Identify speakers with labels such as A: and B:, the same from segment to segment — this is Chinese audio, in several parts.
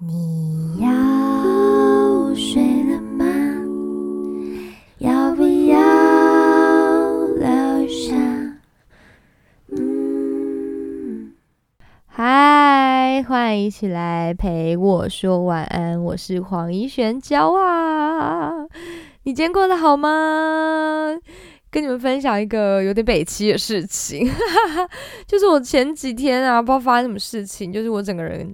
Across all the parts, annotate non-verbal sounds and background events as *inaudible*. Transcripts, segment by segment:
A: 你要睡了吗？要不要留下？嗯，
B: 嗨，欢迎一起来陪我说晚安，我是黄怡璇娇啊。你今天过得好吗？跟你们分享一个有点北齐的事情，*laughs* 就是我前几天啊，不知道发生什么事情，就是我整个人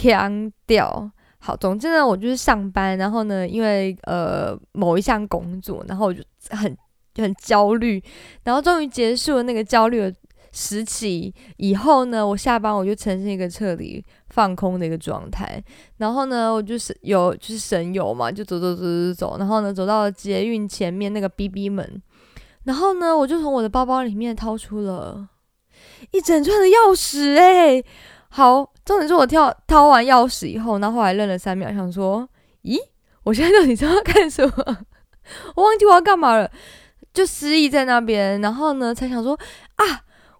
B: 腔调。好，总之呢，我就是上班，然后呢，因为呃某一项工作，然后我就很很焦虑，然后终于结束了那个焦虑的时期以后呢，我下班我就呈现一个彻底放空的一个状态，然后呢，我就是有就是神游嘛，就走走走走走，然后呢，走到了捷运前面那个 B B 门，然后呢，我就从我的包包里面掏出了一整串的钥匙，诶，好，重点是我跳掏完钥匙以后，然后后来愣了三秒，想说，咦，我现在到底是要干什么？*laughs* 我忘记我要干嘛了，就失忆在那边，然后呢，才想说啊，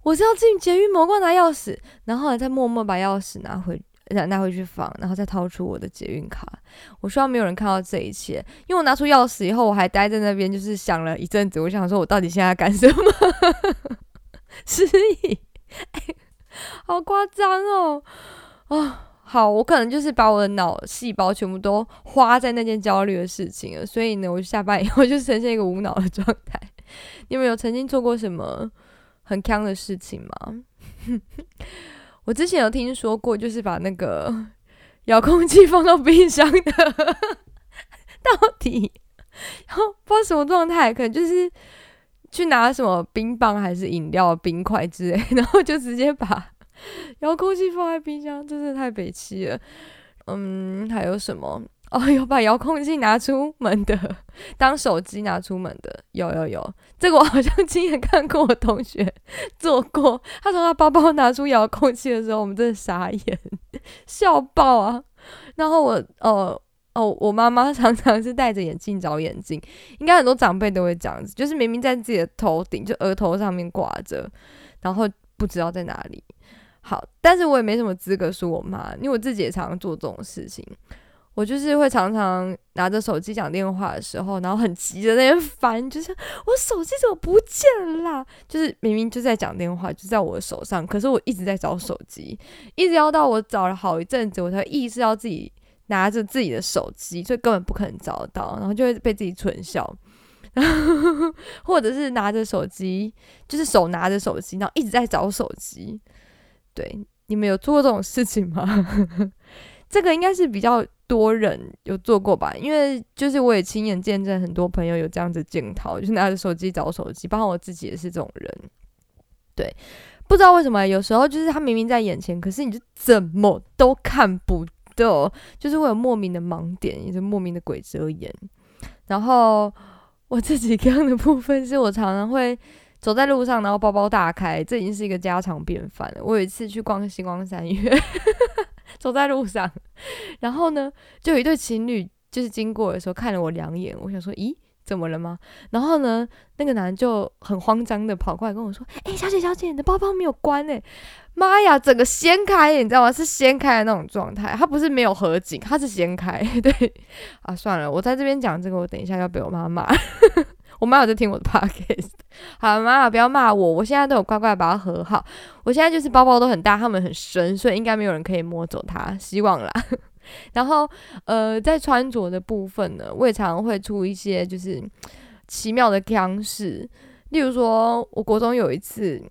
B: 我是要进捷运魔罐拿钥匙，然后呢，再默默把钥匙拿回拿拿回去放，然后再掏出我的捷运卡。我希望没有人看到这一切，因为我拿出钥匙以后，我还待在那边，就是想了一阵子，我想说我到底现在干什么？*laughs* 失忆。*laughs* 好夸张哦！啊，好，我可能就是把我的脑细胞全部都花在那件焦虑的事情了，所以呢，我下班以后就呈现一个无脑的状态。你们有曾经做过什么很坑的事情吗？*laughs* 我之前有听说过，就是把那个 *laughs* 遥控器放到冰箱的，到底，然后不知道什么状态，可能就是去拿什么冰棒还是饮料冰块之类，然后就直接把 *laughs* 遥控器放在冰箱，真是太北气了。嗯，还有什么？哦，*laughs* 有把遥控器拿出门的，*laughs* 当手机拿出门的，有有有，这个我好像亲眼看过我同学做过。他从他包包拿出遥控器的时候，我们真的傻眼，笑爆啊！然后我，哦哦，我妈妈常常是戴着眼镜找眼镜，应该很多长辈都会这样子，就是明明在自己的头顶，就额头上面挂着，然后不知道在哪里。好，但是我也没什么资格说我妈，因为我自己也常常做这种事情。我就是会常常拿着手机讲电话的时候，然后很急的那边翻，就是我手机怎么不见了？就是明明就在讲电话，就在我的手上，可是我一直在找手机，一直要到我找了好一阵子，我才意识到自己拿着自己的手机，所以根本不可能找到，然后就会被自己蠢笑，*laughs* 或者是拿着手机，就是手拿着手机，然后一直在找手机。对，你们有做过这种事情吗？*laughs* 这个应该是比较多人有做过吧，因为就是我也亲眼见证很多朋友有这样子镜头，就是拿着手机找手机，包括我自己也是这种人。对，不知道为什么有时候就是他明明在眼前，可是你就怎么都看不到，就是会有莫名的盲点，也是莫名的鬼遮眼。然后我自己 *laughs* 这样的部分是我常常会。走在路上，然后包包大开，这已经是一个家常便饭了。我有一次去逛星光三月，*laughs* 走在路上，然后呢，就有一对情侣，就是经过的时候看了我两眼，我想说，咦，怎么了吗？然后呢，那个男就很慌张的跑过来跟我说，哎，小姐小姐，你的包包没有关诶。妈呀，整个掀开，你知道吗？是掀开的那种状态，它不是没有合紧，它是掀开。*laughs* 对，啊，算了，我在这边讲这个，我等一下要被我妈骂。我妈有在听我的 *laughs* podcast，好妈不要骂我，我现在都有乖乖把它合好。我现在就是包包都很大，它们很深，所以应该没有人可以摸走它，希望啦。*laughs* 然后呃，在穿着的部分呢，我也常常会出一些就是奇妙的腔式，例如说，我国中有一次，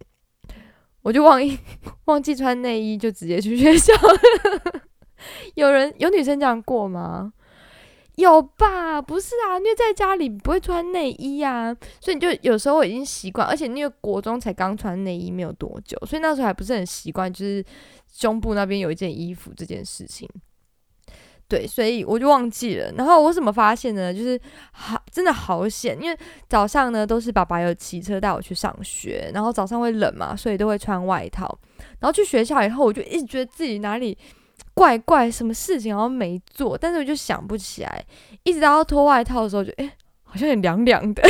B: 我就忘 *laughs* 忘记穿内衣，就直接去学校了。有人有女生这样过吗？有吧？不是啊，因为在家里不会穿内衣啊，所以你就有时候已经习惯，而且因为国中才刚穿内衣没有多久，所以那时候还不是很习惯，就是胸部那边有一件衣服这件事情。对，所以我就忘记了。然后我怎么发现呢？就是好，真的好险，因为早上呢都是爸爸有骑车带我去上学，然后早上会冷嘛，所以都会穿外套。然后去学校以后，我就一直觉得自己哪里。怪怪，什么事情好像没做，但是我就想不起来。一直到要脱外套的时候，就哎，好像很凉凉的，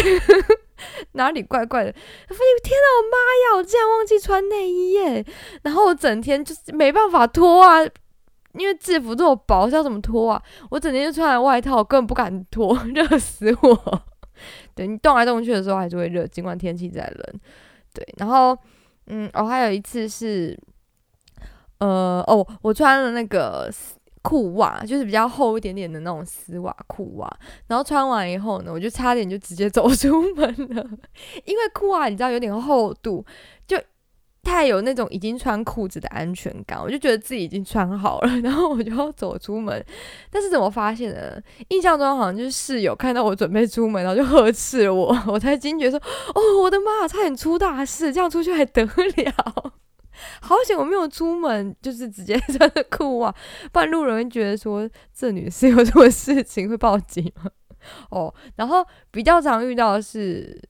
B: *laughs* 哪里怪怪的？我发现天哪，我妈呀，我竟然忘记穿内衣耶！然后我整天就是没办法脱啊，因为制服这么薄，是要怎么脱啊？我整天就穿着外套，我根本不敢脱，*laughs* 热死我。对你动来动去的时候还是会热，尽管天气再冷。对，然后嗯，哦，还有一次是，呃，哦，我穿了那个丝裤袜，就是比较厚一点点的那种丝袜裤袜，然后穿完以后呢，我就差点就直接走出门了，因为裤袜你知道有点厚度，就。太有那种已经穿裤子的安全感，我就觉得自己已经穿好了，然后我就要走出门。但是怎么发现的？印象中好像就是室友看到我准备出门，然后就呵斥我，*laughs* 我才惊觉说：“哦，我的妈，差点出大事！这样出去还得了？*laughs* 好险我没有出门，就是直接 *laughs* 穿着裤袜，不然路人会觉得说这女士有什么事情会报警吗？”哦，然后比较常遇到的是，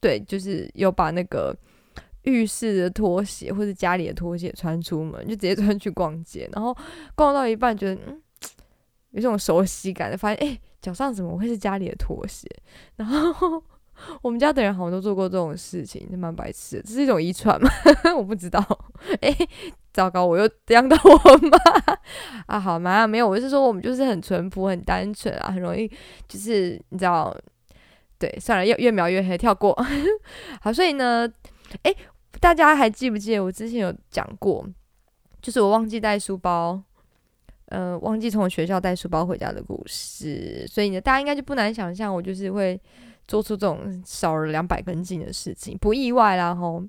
B: 对，就是有把那个。浴室的拖鞋或者家里的拖鞋穿出门，就直接穿去逛街，然后逛到一半觉得嗯有种熟悉感，发现哎脚上怎么会是家里的拖鞋？*laughs* 然后 *laughs* 我们家的人好像都做过这种事情，蛮白痴，这是一种遗传吗？*laughs* 我不知道。哎，糟糕，我又殃到我妈啊！好吗？没有，我是说我们就是很淳朴、很单纯啊，很容易就是你知道，对，算了，越越描越黑，跳过。*laughs* 好，所以呢。哎，大家还记不记得我之前有讲过，就是我忘记带书包，呃，忘记从学校带书包回家的故事。所以呢，大家应该就不难想象，我就是会做出这种少了两百根筋的事情，不意外啦吼。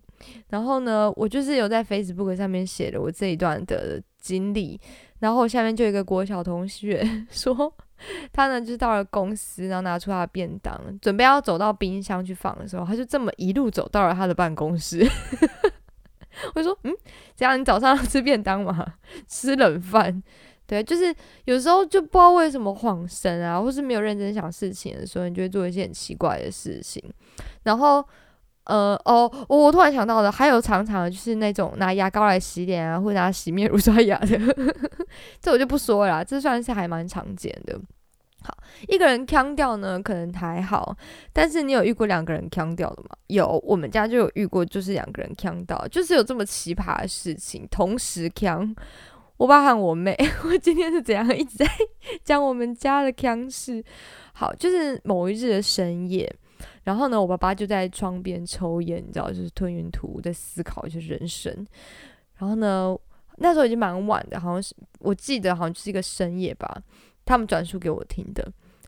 B: 然后呢，我就是有在 Facebook 上面写了我这一段的经历，然后下面就有一个国小同学说。他呢，就是到了公司，然后拿出他的便当，准备要走到冰箱去放的时候，他就这么一路走到了他的办公室。*laughs* 我就说：“嗯，这样你早上要吃便当吗？*laughs* 吃冷饭？对，就是有时候就不知道为什么晃神啊，或是没有认真想事情的时候，你就会做一些很奇怪的事情。然后，呃，哦，我突然想到了，还有常常就是那种拿牙膏来洗脸啊，或者拿洗面乳刷牙的，*laughs* 这我就不说了，这算是还蛮常见的。”好，一个人腔掉呢，可能还好，但是你有遇过两个人腔掉的吗？有，我们家就有遇过，就是两个人腔调，就是有这么奇葩的事情，同时腔。我爸和我妹，*laughs* 我今天是怎样一直在 *laughs* 讲我们家的腔事？好，就是某一日的深夜，然后呢，我爸爸就在窗边抽烟，你知道，就是吞云吐雾在思考一些人生。然后呢，那时候已经蛮晚的，好像是我记得好像是一个深夜吧。他们转述给我听的，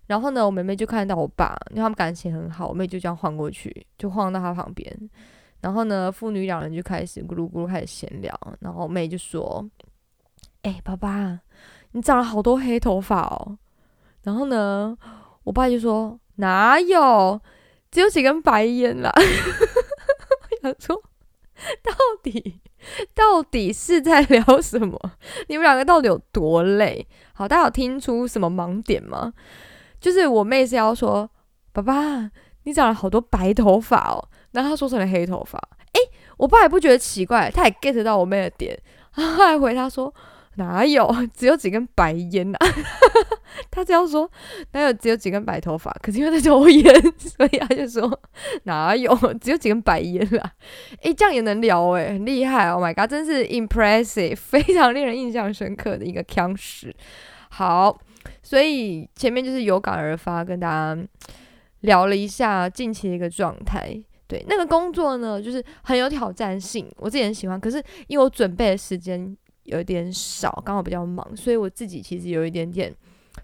B: 然后呢，我妹妹就看到我爸，因为他们感情很好，我妹就这样晃过去，就晃到他旁边，然后呢，父女两人就开始咕噜咕噜开始闲聊，然后妹就说：“哎，爸爸，你长了好多黑头发哦。”然后呢，我爸就说：“哪有，只有几根白烟啦。”我想说，到底。到底是在聊什么？你们两个到底有多累？好，大家有听出什么盲点吗？就是我妹是要说：“爸爸，你长了好多白头发哦。”然后他说成了黑头发。诶，我爸也不觉得奇怪，他也 get 到我妹的点，他还回他说。哪有？*laughs* 只有几根白烟呐！*laughs* 他这样说，哪有只有几根白头发？可是因为在抽烟，所以他就说哪有？只有几根白烟啦！诶，这样也能聊诶，很厉害！Oh my god，真是 impressive，非常令人印象深刻的一个腔史。好，所以前面就是有感而发，跟大家聊了一下近期的一个状态。对，那个工作呢，就是很有挑战性，我自己很喜欢。可是因为我准备的时间。有一点少，刚好比较忙，所以我自己其实有一点点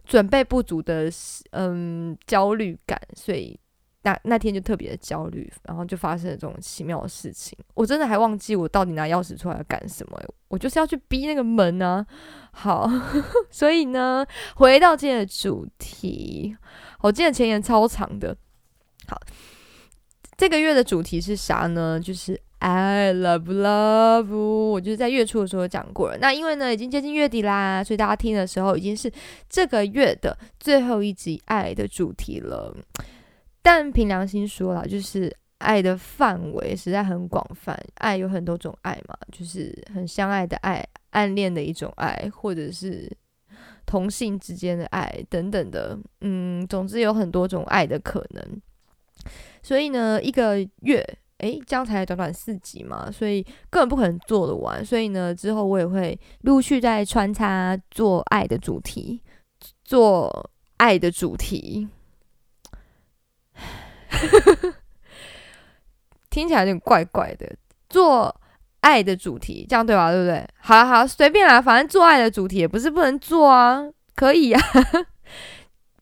B: 准备不足的，嗯，焦虑感，所以那那天就特别的焦虑，然后就发生了这种奇妙的事情。我真的还忘记我到底拿钥匙出来要干什么，我就是要去逼那个门啊。好，*laughs* 所以呢，回到今天的主题，我今天前言超长的。好，这个月的主题是啥呢？就是。I love love，我就是在月初的时候讲过了。那因为呢，已经接近月底啦，所以大家听的时候已经是这个月的最后一集爱的主题了。但凭良心说啦，就是爱的范围实在很广泛，爱有很多种爱嘛，就是很相爱的爱、暗恋的一种爱，或者是同性之间的爱等等的。嗯，总之有很多种爱的可能。所以呢，一个月。诶，这样才短短四集嘛，所以根本不可能做得完。所以呢，之后我也会陆续再穿插做爱的主题，做爱的主题。听起来有点怪怪的，做爱的主题，这样对吧？对不对？好好随便啦，反正做爱的主题也不是不能做啊，可以啊。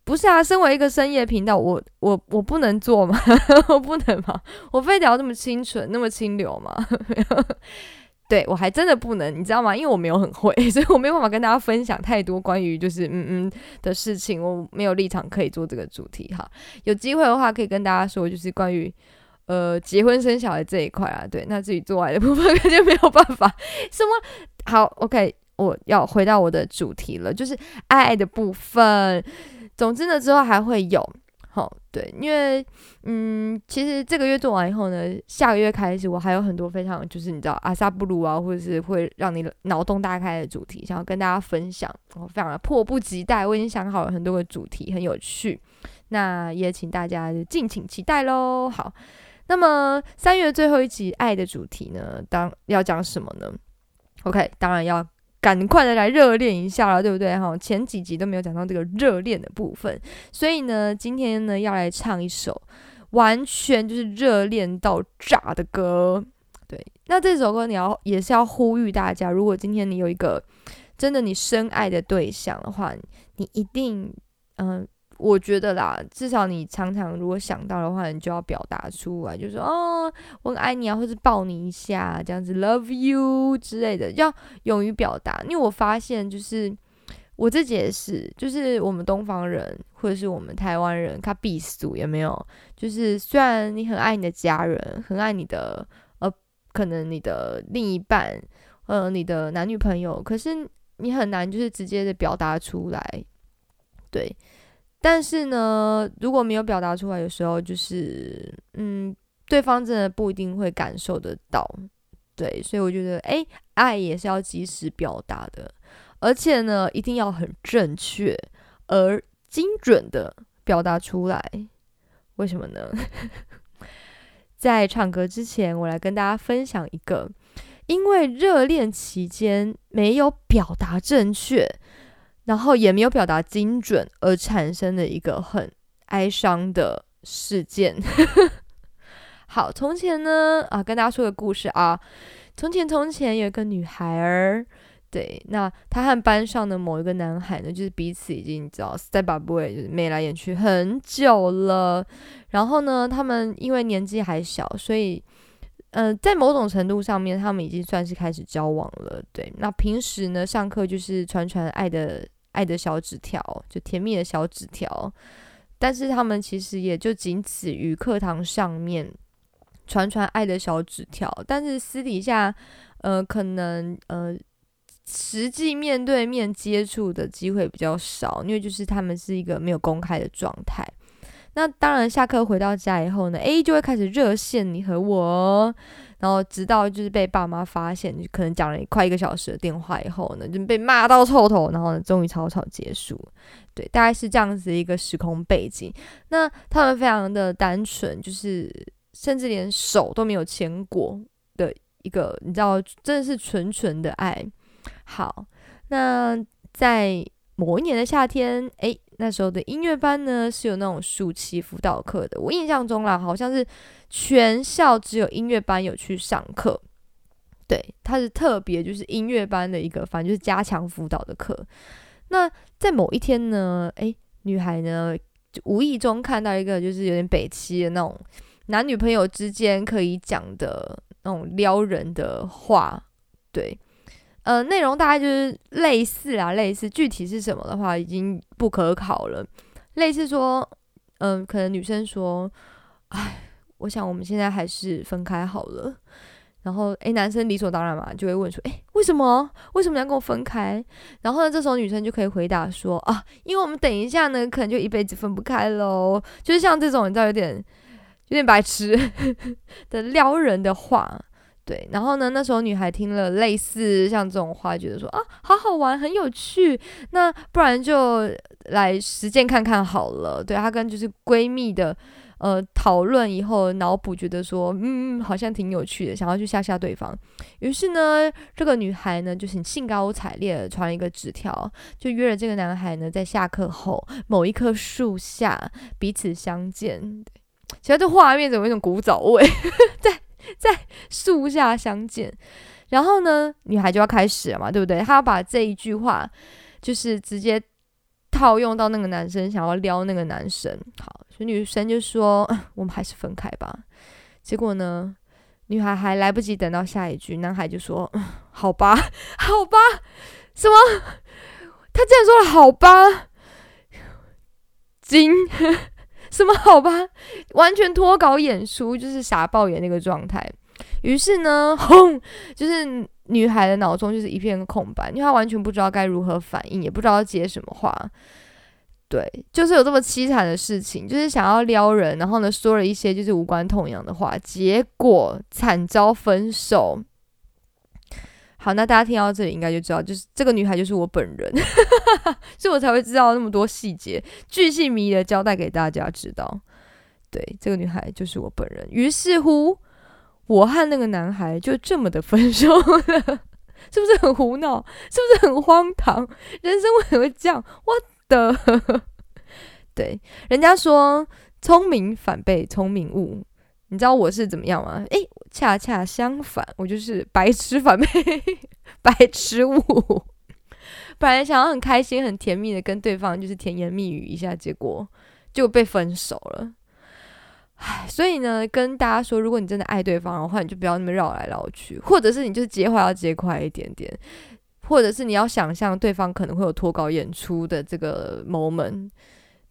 B: 不是啊，身为一个深夜频道，我我我不能做吗？*laughs* 我不能吗？我非得要那么清纯、那么清流吗？*laughs* 对我还真的不能，你知道吗？因为我没有很会，*laughs* 所以我没有办法跟大家分享太多关于就是嗯嗯的事情，我没有立场可以做这个主题哈。有机会的话，可以跟大家说，就是关于呃结婚生小孩这一块啊。对，那自己做爱的部分肯定没有办法。什么好？OK，我要回到我的主题了，就是爱的部分。总之呢，之后还会有，好对，因为嗯，其实这个月做完以后呢，下个月开始我还有很多非常就是你知道阿萨布鲁啊，或者是会让你脑洞大开的主题，想要跟大家分享，我非常的迫不及待，我已经想好了很多个主题，很有趣，那也请大家敬请期待喽。好，那么三月最后一集爱的主题呢，当要讲什么呢？OK，当然要。赶快的来热恋一下了，对不对？哈，前几集都没有讲到这个热恋的部分，所以呢，今天呢要来唱一首完全就是热恋到炸的歌。对，那这首歌你要也是要呼吁大家，如果今天你有一个真的你深爱的对象的话，你一定嗯。我觉得啦，至少你常常如果想到的话，你就要表达出来，就说哦，我很爱你啊，或是抱你一下，这样子，love you 之类的，要勇于表达。因为我发现，就是我自己也是，就是我们东方人或者是我们台湾人，他避俗也没有。就是虽然你很爱你的家人，很爱你的呃，可能你的另一半，呃，你的男女朋友，可是你很难就是直接的表达出来，对。但是呢，如果没有表达出来，有时候就是，嗯，对方真的不一定会感受得到，对，所以我觉得，哎，爱也是要及时表达的，而且呢，一定要很正确而精准的表达出来。为什么呢？*laughs* 在唱歌之前，我来跟大家分享一个，因为热恋期间没有表达正确。然后也没有表达精准，而产生的一个很哀伤的事件。*laughs* 好，从前呢，啊，跟大家说个故事啊。从前，从前有一个女孩儿，对，那她和班上的某一个男孩呢，就是彼此已经知道 step by step 就是眉来眼去很久了。然后呢，他们因为年纪还小，所以，嗯，在某种程度上面，他们已经算是开始交往了。对，那平时呢，上课就是传传爱的。爱的小纸条，就甜蜜的小纸条，但是他们其实也就仅此于课堂上面传传爱的小纸条，但是私底下，呃，可能呃，实际面对面接触的机会比较少，因为就是他们是一个没有公开的状态。那当然，下课回到家以后呢，A 就会开始热线你和我。然后直到就是被爸妈发现，可能讲了快一个小时的电话以后呢，就被骂到臭头，然后呢，终于草草结束。对，大概是这样子一个时空背景。那他们非常的单纯，就是甚至连手都没有牵过的一个，你知道，真的是纯纯的爱好。那在某一年的夏天，诶，那时候的音乐班呢是有那种暑期辅导课的。我印象中啦，好像是全校只有音乐班有去上课。对，它是特别就是音乐班的一个，反正就是加强辅导的课。那在某一天呢，诶，女孩呢就无意中看到一个就是有点北七的那种男女朋友之间可以讲的那种撩人的话，对。呃，内容大概就是类似啊，类似具体是什么的话，已经不可考了。类似说，嗯，可能女生说，哎，我想我们现在还是分开好了。然后，诶，男生理所当然嘛，就会问说，诶，为什么？为什么要跟我分开？然后呢，这时候女生就可以回答说，啊，因为我们等一下呢，可能就一辈子分不开喽。就是像这种你知道有点有点白痴 *laughs* 的撩人的话。对，然后呢？那时候女孩听了类似像这种话，觉得说啊，好好玩，很有趣。那不然就来实践看看好了。对她跟就是闺蜜的呃讨论以后脑补，觉得说嗯好像挺有趣的，想要去吓吓对方。于是呢，这个女孩呢就是兴高采烈的传了一个纸条，就约了这个男孩呢在下课后某一棵树下彼此相见。其实这画面怎么有一种古早味，在 *laughs* *laughs* 在树下相见。然后呢，女孩就要开始了嘛，对不对？她要把这一句话就是直接套用到那个男生想要撩那个男生。好，所以女生就说：“我们还是分开吧。”结果呢，女孩还来不及等到下一句，男孩就说：“好吧，好吧。*laughs* ”什么？他竟然说了“好吧”？惊！什么？好吧？*laughs* 完全脱稿演出，就是傻爆眼那个状态。于是呢，*laughs* 轰，就是女孩的脑中就是一片空白，因为她完全不知道该如何反应，也不知道接什么话。对，就是有这么凄惨的事情，就是想要撩人，然后呢说了一些就是无关痛痒的话，结果惨遭分手。好，那大家听到这里应该就知道，就是这个女孩就是我本人，*laughs* 所以我才会知道那么多细节，巨细靡遗的交代给大家知道。对，这个女孩就是我本人。于是乎。我和那个男孩就这么的分手了，*laughs* 是不是很胡闹？是不是很荒唐？人生为什么会这样？我的，对，人家说聪明反被聪明误，你知道我是怎么样吗？诶，恰恰相反，我就是白痴反被 *laughs* 白痴误。本来想要很开心、很甜蜜的跟对方就是甜言蜜语一下，结果就被分手了。唉，所以呢，跟大家说，如果你真的爱对方的话，你就不要那么绕来绕去，或者是你就是接话要接快一点点，或者是你要想象对方可能会有脱稿演出的这个 moment，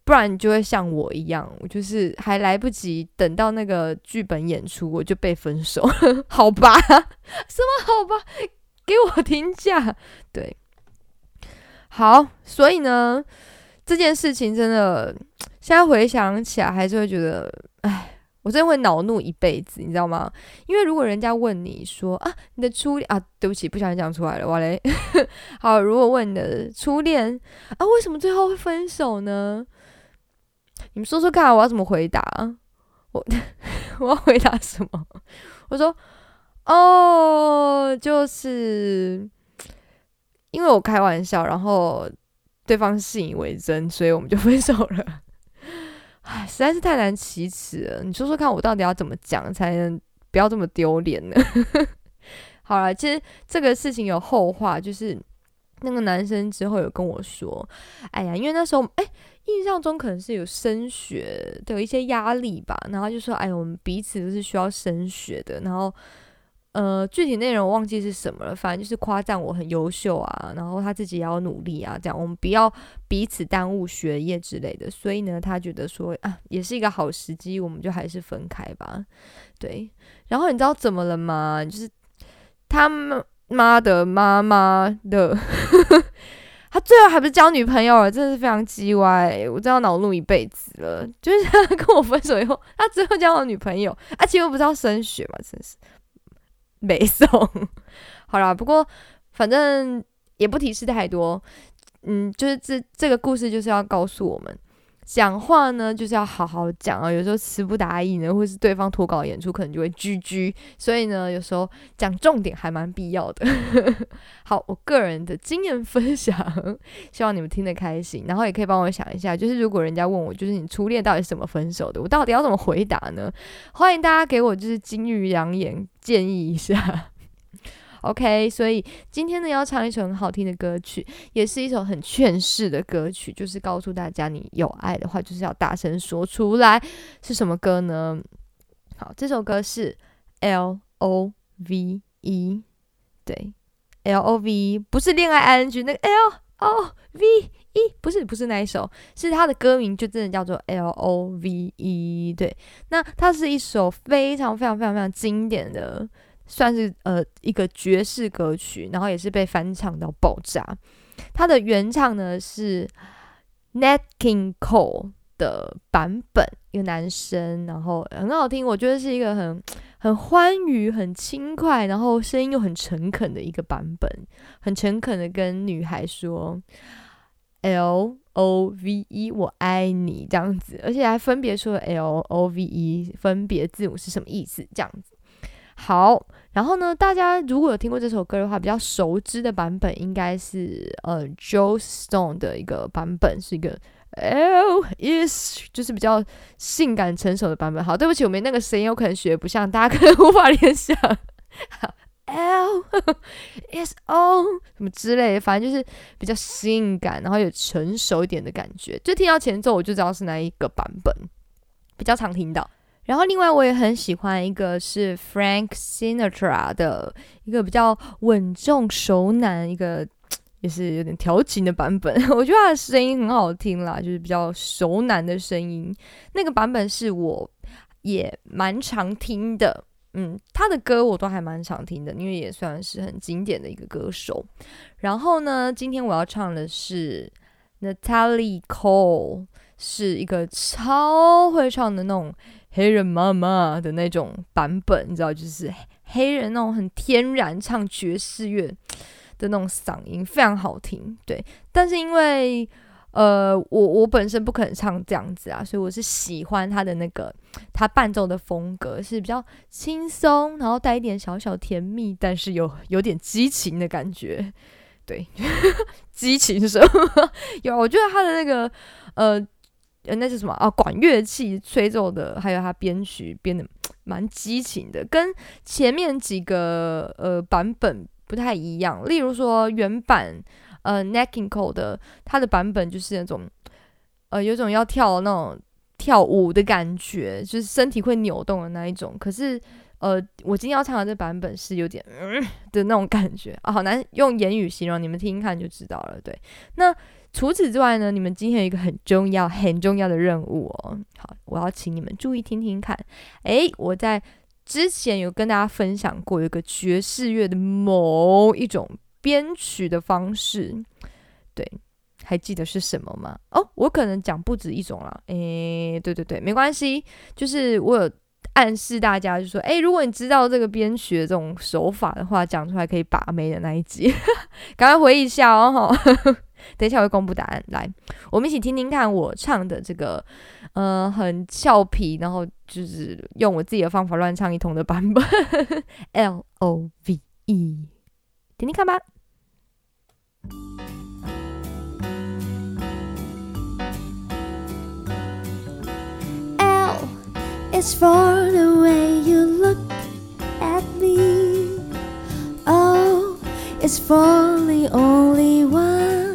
B: 不然你就会像我一样，我就是还来不及等到那个剧本演出，我就被分手，*laughs* 好吧？*laughs* 什么好吧？给我听下，对，好，所以呢，这件事情真的。现在回想起来，还是会觉得，哎，我真的会恼怒一辈子，你知道吗？因为如果人家问你说啊，你的初恋啊，对不起，不小心讲出来了，哇嘞。*laughs* 好，如果问你的初恋啊，为什么最后会分手呢？你们说说看，我要怎么回答？我 *laughs* 我要回答什么？我说，哦，就是因为我开玩笑，然后对方信以为真，所以我们就分手了。唉，实在是太难启齿了。你说说看，我到底要怎么讲才能不要这么丢脸呢？*laughs* 好了，其实这个事情有后话，就是那个男生之后有跟我说，哎呀，因为那时候哎，印象中可能是有升学的一些压力吧，然后就说，哎，我们彼此都是需要升学的，然后。呃，具体内容忘记是什么了，反正就是夸赞我很优秀啊，然后他自己也要努力啊，这样我们不要彼此耽误学业之类的。所以呢，他觉得说啊，也是一个好时机，我们就还是分开吧。对，然后你知道怎么了吗？就是他妈的妈妈的，他最后还不是交女朋友了，真的是非常鸡歪，我真要恼怒一辈子了。就是他跟我分手以后，他最后交了女朋友，而且又不知道升学嘛，真是。没送，好啦，不过反正也不提示太多，嗯，就是这这个故事就是要告诉我们，讲话呢就是要好好讲啊，有时候词不达意呢，或是对方脱稿演出，可能就会居居，所以呢，有时候讲重点还蛮必要的。*laughs* 好，我个人的经验分享，希望你们听得开心，然后也可以帮我想一下，就是如果人家问我，就是你初恋到底是怎么分手的，我到底要怎么回答呢？欢迎大家给我就是金玉良言。建议一下，OK。所以今天呢，要唱一首很好听的歌曲，也是一首很劝世的歌曲，就是告诉大家，你有爱的话，就是要大声说出来。是什么歌呢？好，这首歌是 L O V E，对，L O V E 不是恋爱 I N G 那个 L O V E，不是不是那一首，是它的歌名就真的叫做 L O V E。对，那它是一首非常非常非常非常经典的，算是呃一个爵士歌曲，然后也是被翻唱到爆炸。它的原唱呢是 Nat King Cole 的版本，一个男生，然后很好听，我觉得是一个很很欢愉、很轻快，然后声音又很诚恳的一个版本，很诚恳的跟女孩说。L O V E，我爱你这样子，而且还分别说 L O V E 分别字母是什么意思这样子。好，然后呢，大家如果有听过这首歌的话，比较熟知的版本应该是呃 Joe Stone 的一个版本，是一个 L is 就是比较性感成熟的版本。好，对不起，我没那个声音，我可能学不像，大家可能无法联想。L is O 什么之类的，反正就是比较性感，然后有成熟一点的感觉。就听到前奏，我就知道是哪一个版本，比较常听到。然后另外我也很喜欢一个是 Frank Sinatra 的一个比较稳重熟男，一个 *tsk* 也是有点调情的版本。*laughs* 我觉得他的声音很好听啦，就是比较熟男的声音。那个版本是我也蛮常听的。嗯，他的歌我都还蛮常听的，因为也算是很经典的一个歌手。然后呢，今天我要唱的是 Natalie Cole，是一个超会唱的那种黑人妈妈的那种版本，你知道，就是黑人那种很天然唱爵士乐的那种嗓音，非常好听。对，但是因为呃，我我本身不可能唱这样子啊，所以我是喜欢他的那个他伴奏的风格是比较轻松，然后带一点小小甜蜜，但是有有点激情的感觉。对，*laughs* 激情什么？有，我觉得他的那个呃呃那是什么啊？管乐器吹奏的，还有他编曲编的蛮激情的，跟前面几个呃版本不太一样。例如说原版。呃 n e c k i n g Cole 的他的版本就是那种，呃，有种要跳那种跳舞的感觉，就是身体会扭动的那一种。可是，呃，我今天要唱的这版本是有点的那种感觉啊，好难用言语形容，你们听听看就知道了。对，那除此之外呢，你们今天有一个很重要、很重要的任务哦。好，我要请你们注意听听看。诶，我在之前有跟大家分享过，一个爵士乐的某一种。编曲的方式，对，还记得是什么吗？哦，我可能讲不止一种了。诶，对对对，没关系，就是我有暗示大家，就说，诶，如果你知道这个编曲的这种手法的话，讲出来可以把妹的那一集，*laughs* 赶快回忆一下哦。等一下我会公布答案，来，我们一起听听看我唱的这个，呃，很俏皮，然后就是用我自己的方法乱唱一通的版本，*laughs* L O V E，听听看吧。
A: L is for the way you look at me. O is for the only one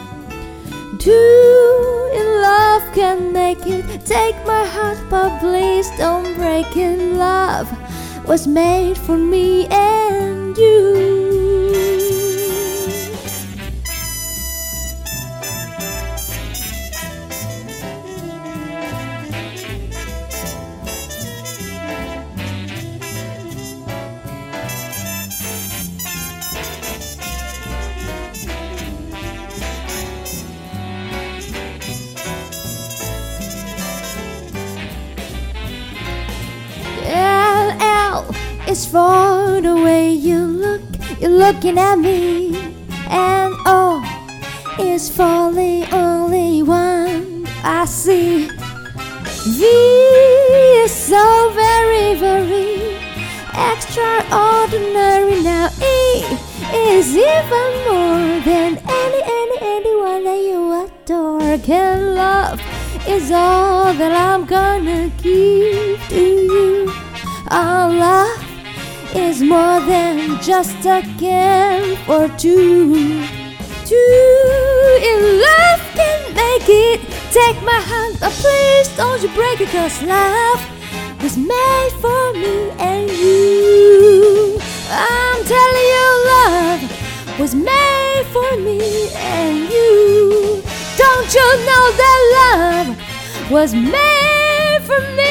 A: Two in love can make it. Take my heart, but please don't break it. Love was made for me and you. Looking at me, and O is for the only one I see. V is so very, very extraordinary. Now E is even more than any, any, anyone that you adore can love. Is all that I'm gonna give to you. Our love is more than just a game for two. Two in love can make it. Take my hand, but please don't you break it, cause love was made for me and you. I'm telling you, love was made for me and you. Don't you know that love was made for me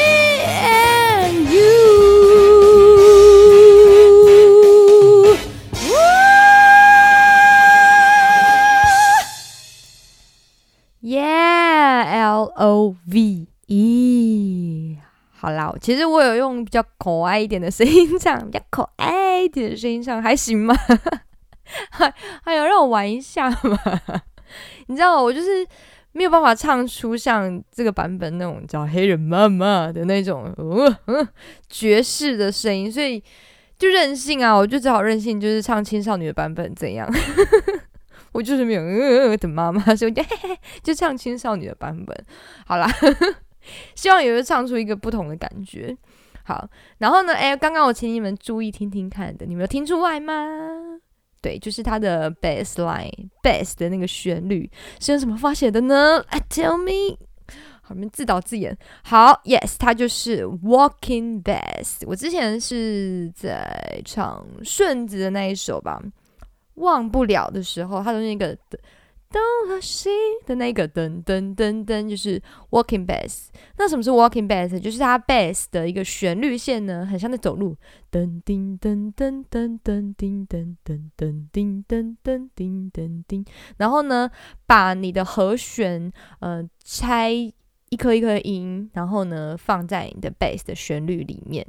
A: O V E。
B: 好啦，其实我有用比较可爱一点的声音唱，比较可爱一点的声音唱，还行吗？*laughs* 还还有让我玩一下嘛？*laughs* 你知道我就是没有办法唱出像这个版本那种叫黑人妈妈的那种、哦、爵士的声音，所以就任性啊，我就只好任性，就是唱青少年的版本怎样？我就是没有呃的妈妈，所以就就唱青少女的版本。好啦，*laughs* 希望也会唱出一个不同的感觉。好，然后呢？哎，刚刚我请你们注意听听看的，你们有听出来吗？对，就是它的 bass line，bass 的那个旋律是用什么发写的呢？I tell me，好，你们自导自演。好，yes，它就是 walking bass。我之前是在唱顺子的那一首吧，忘不了的时候，它的那个。动了心的那个噔噔噔噔，就是 walking bass。那什么是 walking bass？就是它 bass 的一个旋律线呢，很像在走路。噔叮噔噔噔噔叮噔噔噔叮噔噔叮噔叮。然后呢，把你的和弦呃拆一颗一颗音，然后呢放在你的 bass 的旋律里面。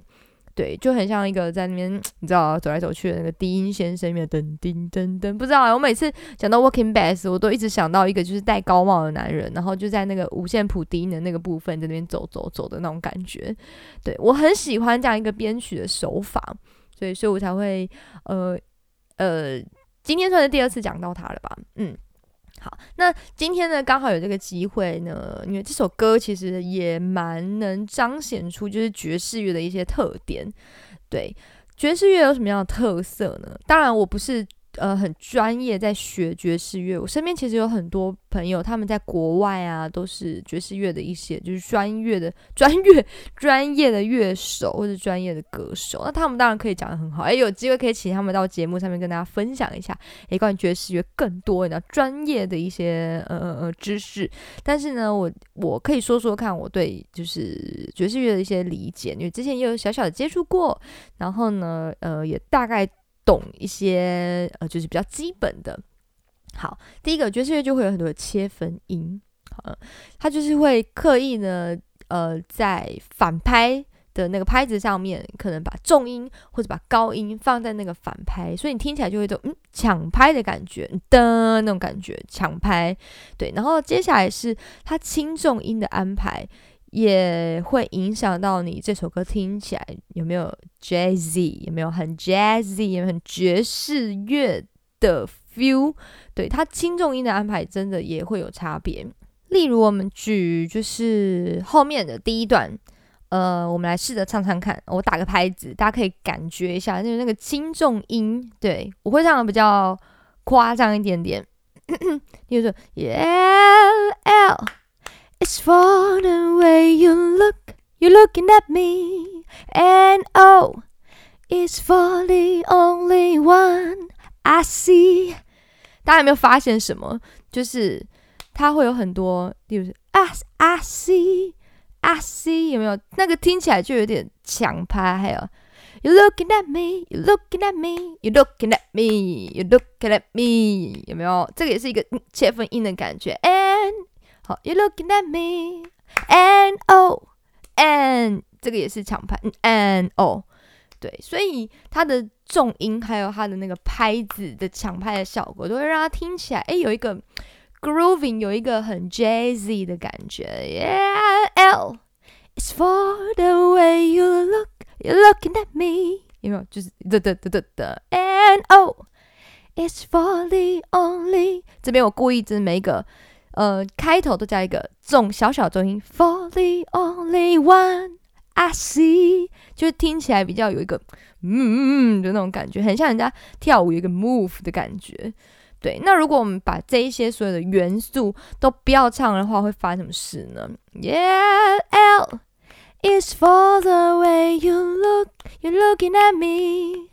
B: 对，就很像一个在那边，你知道走来走去的那个低音先生，面噔噔噔噔，不知道啊。我每次讲到 Working Bass，我都一直想到一个就是戴高帽的男人，然后就在那个五线谱低音的那个部分在那边走走走的那种感觉。对我很喜欢这样一个编曲的手法，所以所以我才会呃呃，今天算是第二次讲到他了吧，嗯。好，那今天呢，刚好有这个机会呢，因为这首歌其实也蛮能彰显出就是爵士乐的一些特点。对，爵士乐有什么样的特色呢？当然，我不是。呃，很专业在学爵士乐。我身边其实有很多朋友，他们在国外啊，都是爵士乐的一些就是专业的专业专业的乐手或者专业的歌手。那他们当然可以讲的很好，哎，有机会可以请他们到节目上面跟大家分享一下，哎，关于爵士乐更多的专业的一些呃呃呃知识。但是呢，我我可以说说看我对就是爵士乐的一些理解，因为之前也有小小的接触过，然后呢，呃，也大概。懂一些呃，就是比较基本的。好，第一个爵士乐就会有很多的切分音，好，它就是会刻意呢，呃，在反拍的那个拍子上面，可能把重音或者把高音放在那个反拍，所以你听起来就会有嗯抢拍的感觉的那种感觉，抢拍。对，然后接下来是它轻重音的安排。也会影响到你这首歌听起来有没有 jazzy，有没有很 jazzy，有没有很爵士乐的 feel？对它轻重音的安排真的也会有差别。例如，我们举就是后面的第一段，呃，我们来试着唱唱看。我打个拍子，大家可以感觉一下，就是那个轻重音。对我会唱的比较夸张一点点，*coughs* 比如说 yeah。It's for the way you look, you're looking at me, and oh, it's for the only one I see。大家有没有发现什么？就是它会有很多，例如 I I see, I see，有没有？那个听起来就有点强拍，还有 You're looking at me, you're looking at me, you're looking at me, you're looking at me，有没有？这个也是一个切分音的感觉，and You looking at me, N O N，这个也是抢拍，N O，对，所以它的重音还有它的那个拍子的抢拍的效果，都会让它听起来，哎，有一个 grooving，有一个很 jazzy 的感觉。Yeah, L, is for the way you look, you're looking at me，有没有？就是的的的的的 N O, it's for the only，这边我故意就是每一个。呃，开头都加一个重小小重音，For the only one I see，就是听起来比较有一个嗯的那种感觉，很像人家跳舞有一个 move 的感觉。对，那如果我们把这一些所有的元素都不要唱的话，会发生什么事呢？Yeah, L is for the way you look, you're looking at me,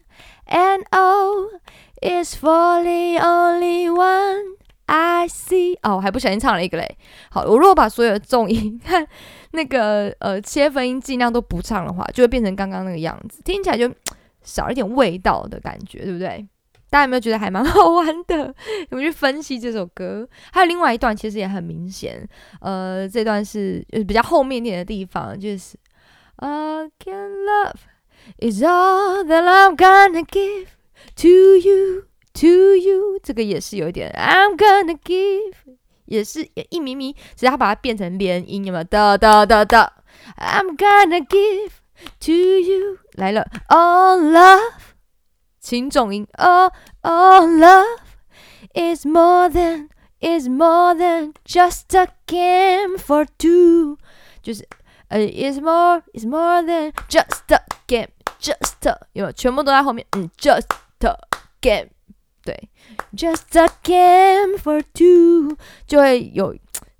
B: and O is for the only one. I see，哦，我还不小心唱了一个嘞。好，我如果把所有的重音、*laughs* 看那个呃切分音尽量都不唱的话，就会变成刚刚那个样子，听起来就少一点味道的感觉，对不对？大家有没有觉得还蛮 *laughs* 好玩的？我们去分析这首歌，还有另外一段其实也很明显，呃，这段是比较后面一点的地方，就是 Uh, can love is all that I'm gonna give to you, to you。这个也是有一点，I'm gonna give，也是一咪咪，只是他把它变成连音，有没有？哒哒哒哒，I'm gonna give to you。来了，All love，轻重音，All all love is more than is more than just a game for two，就是呃，is more is more than just a game，just a, 有没有？全部都在后面，嗯，just a game， 对，just a game for two，就会有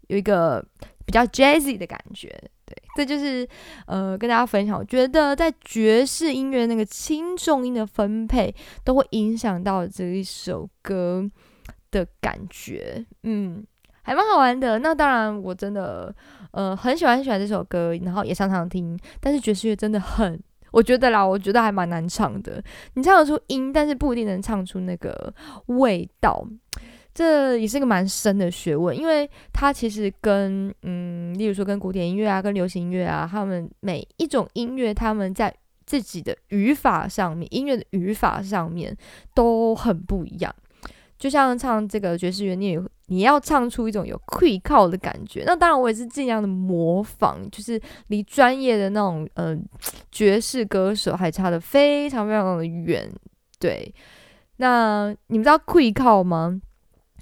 B: 有一个比较 jazzy 的感觉，对，这就是呃跟大家分享，我觉得在爵士音乐那个轻重音的分配都会影响到这一首歌的感觉，嗯，还蛮好玩的。那当然，我真的呃很喜欢很喜欢这首歌，然后也常常听。但是爵士乐真的很，我觉得啦，我觉得还蛮难唱的。你唱得出音，但是不一定能唱出那个味道。这也是个蛮深的学问，因为它其实跟嗯，例如说跟古典音乐啊，跟流行音乐啊，他们每一种音乐，他们在自己的语法上面，音乐的语法上面都很不一样。就像唱这个爵士乐，你也你要唱出一种有愧靠的感觉。那当然，我也是尽量的模仿，就是离专业的那种呃爵士歌手还差的非常非常的远。对，那你们知道愧靠吗？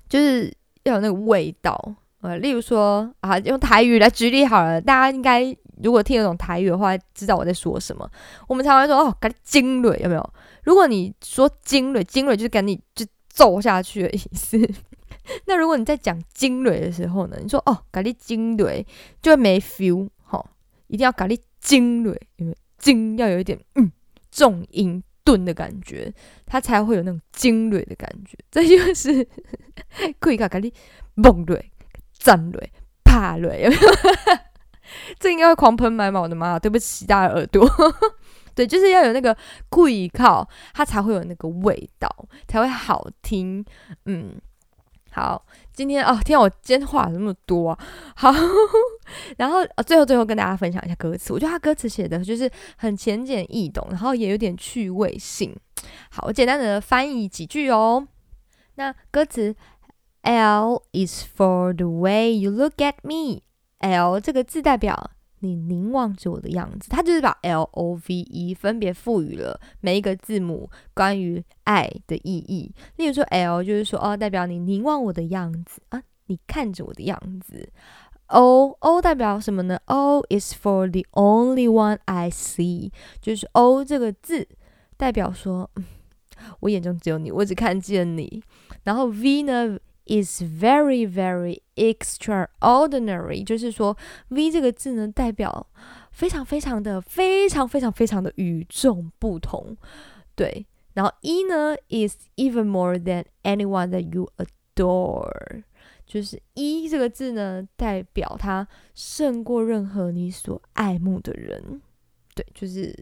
B: 就是要有那个味道。呃，例如说啊，用台语来举例好了，大家应该如果听得懂台语的话，知道我在说什么。我们常常说哦，赶紧精锐有没有？如果你说精锐，精锐就是赶紧就。揍下去的意思。*laughs* 那如果你在讲精锐的时候呢？你说哦，咖喱精锐就会没 feel 哈，一定要咖喱精锐，因为精要有一点嗯重音顿的感觉，它才会有那种精锐的感觉。*laughs* 这就是可以咖咖喱猛锐、战锐、怕锐，有没有？*laughs* 这应该会狂喷麦吗？我的妈！对不起大家耳朵。对，就是要有那个故意靠，它才会有那个味道，才会好听。嗯，好，今天哦，天，我今天话那么多。好，*laughs* 然后最后最后跟大家分享一下歌词，我觉得他歌词写的就是很浅显易懂，然后也有点趣味性。好，我简单的翻译几句哦。那歌词，L is for the way you look at me，L 这个字代表。你凝望着我的样子，它就是把 L O V E 分别赋予了每一个字母关于爱的意义。例如说，L 就是说哦，代表你凝望我的样子啊，你看着我的样子。O O 代表什么呢？O is for the only one I see，就是 O 这个字代表说，我眼中只有你，我只看见你。然后 V 呢？is very very extraordinary，就是说，V 这个字呢，代表非常非常的非常非常非常的与众不同，对。然后 E 呢，is even more than anyone that you adore，就是 E 这个字呢，代表它胜过任何你所爱慕的人，对，就是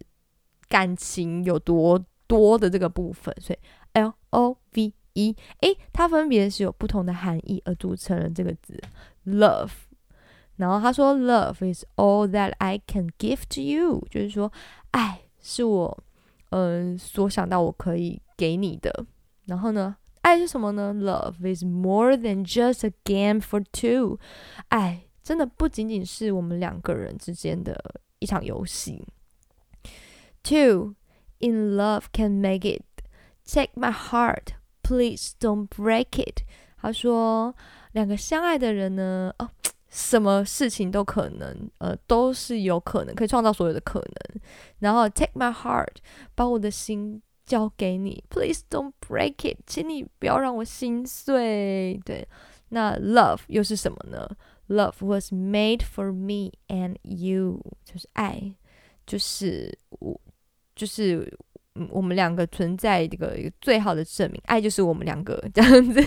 B: 感情有多多的这个部分，所以 L O V。一，诶，它分别是有不同的含义而组成了这个字 love。然后他说，love is all that I can give to you，就是说，爱是我，嗯，所想到我可以给你的。然后呢，爱是什么呢？Love is more than just a game for two，爱真的不仅仅是我们两个人之间的一场游戏。Two in love can make it take my heart。 Please don't break it。他说，两个相爱的人呢，哦，什么事情都可能，呃，都是有可能可以创造所有的可能。然后，take my heart，把我的心交给你。Please don't break it，请你不要让我心碎。对，那 love 又是什么呢？Love was made for me and you，就是爱，就是我，就是。嗯，我们两个存在这个最好的证明，爱就是我们两个 *laughs* 这样子，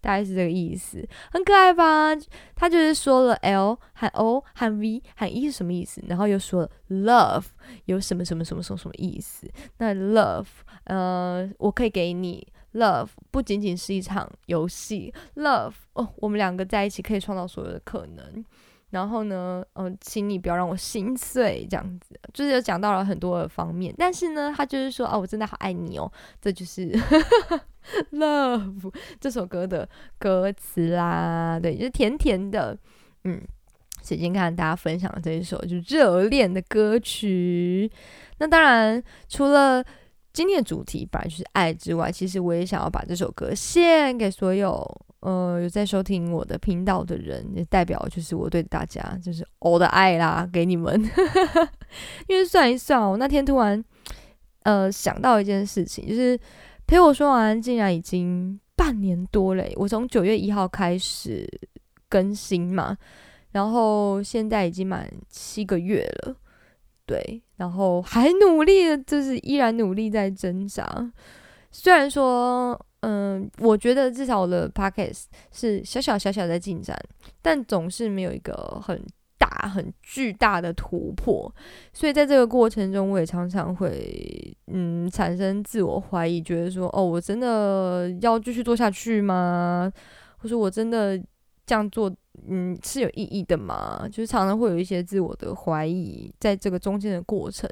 B: 大概是这个意思，很可爱吧？他就是说了 L 和 O 和 V 和 E 是什么意思，然后又说了 Love 有什么什么什么什么什么意思？那 Love，呃，我可以给你 Love，不仅仅是一场游戏，Love 哦，我们两个在一起可以创造所有的可能。然后呢，嗯，请你不要让我心碎，这样子，就是有讲到了很多的方面。但是呢，他就是说，哦，我真的好爱你哦，这就是 *laughs*《Love》这首歌的歌词啦，对，就是甜甜的，嗯。今天看大家分享的这一首就热恋的歌曲。那当然，除了今天的主题本来就是爱之外，其实我也想要把这首歌献给所有呃有在收听我的频道的人，也代表就是我对大家就是我的爱啦，给你们。*laughs* 因为算一算，我那天突然呃想到一件事情，就是陪我说完，竟然已经半年多嘞。我从九月一号开始更新嘛。然后现在已经满七个月了，对，然后还努力，就是依然努力在挣扎。虽然说，嗯，我觉得至少我的 podcast 是小小小小在进展，但总是没有一个很大、很巨大的突破。所以在这个过程中，我也常常会，嗯，产生自我怀疑，觉得说，哦，我真的要继续做下去吗？或者我真的这样做？嗯，是有意义的嘛？就是常常会有一些自我的怀疑，在这个中间的过程。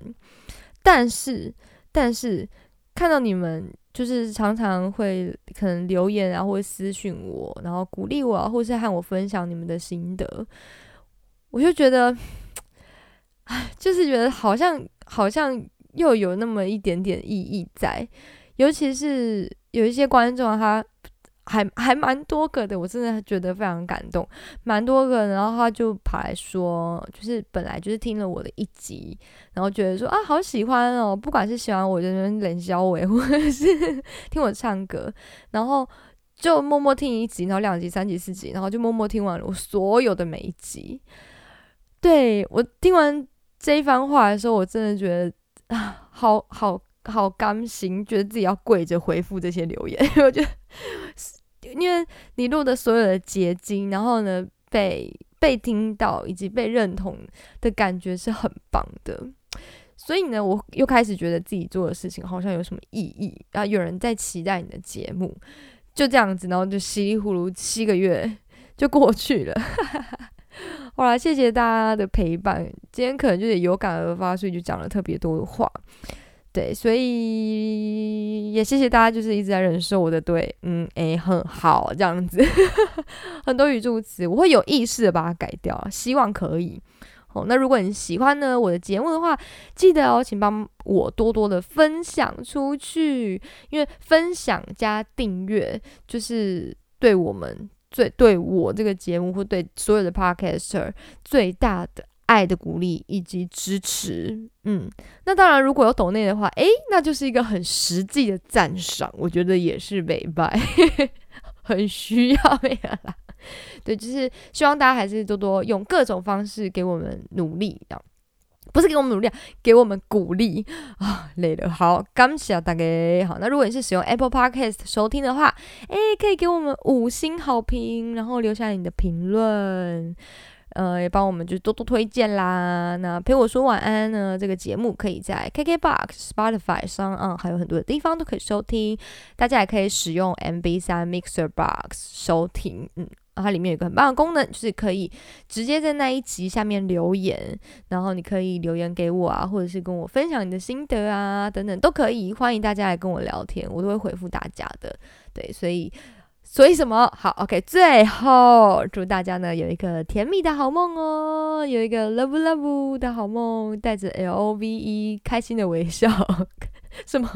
B: 但是，但是看到你们就是常常会可能留言啊，或者私信我，然后鼓励我啊，或是和我分享你们的心得，我就觉得，唉，就是觉得好像好像又有那么一点点意义在，尤其是有一些观众他。还还蛮多个的，我真的觉得非常感动，蛮多个。然后他就跑来说，就是本来就是听了我的一集，然后觉得说啊，好喜欢哦，不管是喜欢我这边冷小伟，或者是 *laughs* 听我唱歌，然后就默默听一集，然后两集、三集、四集，然后就默默听完了我所有的每一集。对我听完这一番话的时候，我真的觉得啊，好好。好甘心，觉得自己要跪着回复这些留言，*laughs* 我觉得，*laughs* 因为你录的所有的结晶，然后呢被被听到以及被认同的感觉是很棒的，所以呢，我又开始觉得自己做的事情好像有什么意义啊，有人在期待你的节目，就这样子，然后就稀里糊涂七个月就过去了，*laughs* 好啦，谢谢大家的陪伴，今天可能就是有感而发，所以就讲了特别多的话。对，所以也谢谢大家，就是一直在忍受我的对，嗯，诶，很好这样子，*laughs* 很多语助词我会有意识的把它改掉，希望可以。哦，那如果你喜欢呢我的节目的话，记得哦，请帮我多多的分享出去，因为分享加订阅就是对我们最对我这个节目或对所有的 podcaster 最大的。爱的鼓励以及支持，嗯，那当然，如果有抖内的话，诶，那就是一个很实际的赞赏，我觉得也是美白，*laughs* 很需要啦。对，就是希望大家还是多多用各种方式给我们努力，这样不是给我们努力，给我们鼓励啊，累了。好，感谢大家。好，那如果你是使用 Apple Podcast 收听的话，诶，可以给我们五星好评，然后留下你的评论。呃，也帮我们就多多推荐啦。那陪我说晚安呢？这个节目可以在 KKBOX、Spotify 上，嗯，还有很多的地方都可以收听。大家也可以使用 MB3 Mixer Box 收听，嗯，它里面有个很棒的功能，就是可以直接在那一集下面留言，然后你可以留言给我啊，或者是跟我分享你的心得啊，等等都可以。欢迎大家来跟我聊天，我都会回复大家的。对，所以。所以什么好？OK，最后祝大家呢有一个甜蜜的好梦哦，有一个 love love 的好梦，带着 L O V E 开心的微笑，*laughs* 什么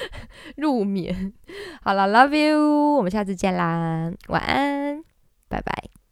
B: *laughs* 入眠？好了，love you，我们下次见啦，晚安，拜拜。